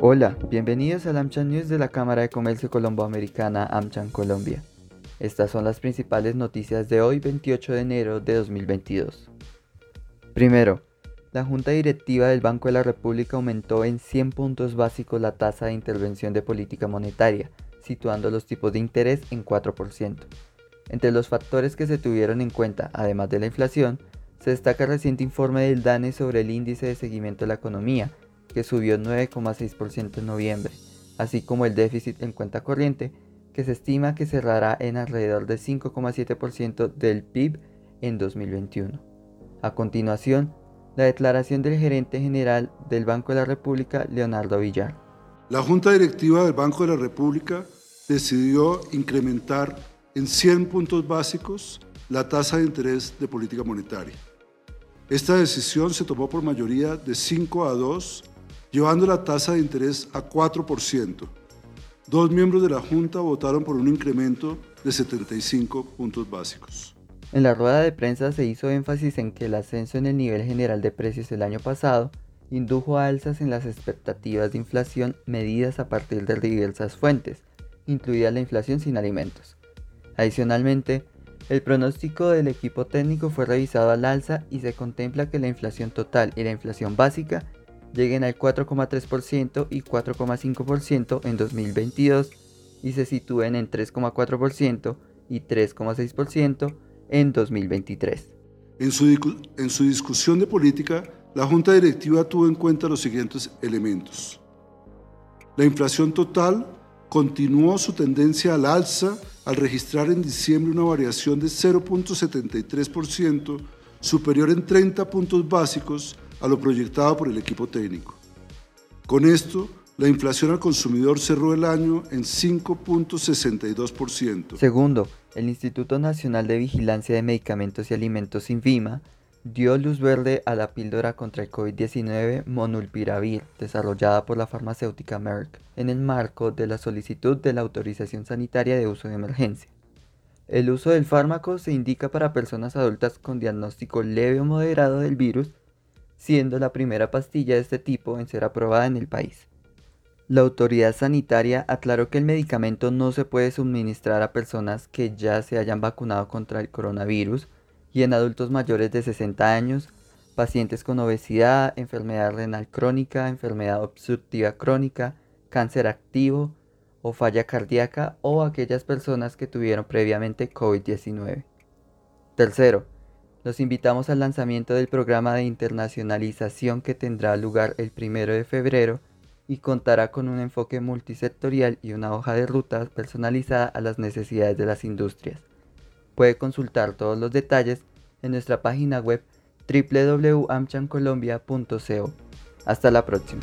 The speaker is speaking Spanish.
Hola, bienvenidos al AmCham News de la Cámara de Comercio Colomboamericana AmCham Colombia. Estas son las principales noticias de hoy 28 de enero de 2022. Primero, la Junta Directiva del Banco de la República aumentó en 100 puntos básicos la tasa de intervención de política monetaria, situando los tipos de interés en 4%. Entre los factores que se tuvieron en cuenta, además de la inflación, se destaca el reciente informe del DANE sobre el índice de seguimiento de la economía, que subió 9,6% en noviembre, así como el déficit en cuenta corriente, que se estima que cerrará en alrededor de 5,7% del PIB en 2021. A continuación, la declaración del gerente general del Banco de la República, Leonardo Villar. La Junta Directiva del Banco de la República decidió incrementar en 100 puntos básicos la tasa de interés de política monetaria. Esta decisión se tomó por mayoría de 5 a 2, llevando la tasa de interés a 4%. Dos miembros de la Junta votaron por un incremento de 75 puntos básicos. En la rueda de prensa se hizo énfasis en que el ascenso en el nivel general de precios el año pasado indujo a alzas en las expectativas de inflación medidas a partir de diversas fuentes, incluida la inflación sin alimentos. Adicionalmente, el pronóstico del equipo técnico fue revisado al alza y se contempla que la inflación total y la inflación básica lleguen al 4,3% y 4,5% en 2022 y se sitúen en 3,4% y 3,6% en 2023. En su, en su discusión de política, la Junta Directiva tuvo en cuenta los siguientes elementos. La inflación total continuó su tendencia al alza al registrar en diciembre una variación de 0.73%, superior en 30 puntos básicos a lo proyectado por el equipo técnico. Con esto, la inflación al consumidor cerró el año en 5.62%. Segundo, el Instituto Nacional de Vigilancia de Medicamentos y Alimentos INVIMA dio luz verde a la píldora contra el COVID-19 Monulpiravir, desarrollada por la farmacéutica Merck, en el marco de la solicitud de la autorización sanitaria de uso de emergencia. El uso del fármaco se indica para personas adultas con diagnóstico leve o moderado del virus, siendo la primera pastilla de este tipo en ser aprobada en el país. La autoridad sanitaria aclaró que el medicamento no se puede suministrar a personas que ya se hayan vacunado contra el coronavirus y en adultos mayores de 60 años, pacientes con obesidad, enfermedad renal crónica, enfermedad obstructiva crónica, cáncer activo o falla cardíaca o aquellas personas que tuvieron previamente COVID-19. Tercero, los invitamos al lanzamiento del programa de internacionalización que tendrá lugar el 1 de febrero y contará con un enfoque multisectorial y una hoja de ruta personalizada a las necesidades de las industrias. Puede consultar todos los detalles en nuestra página web www.amchancolombia.co. Hasta la próxima.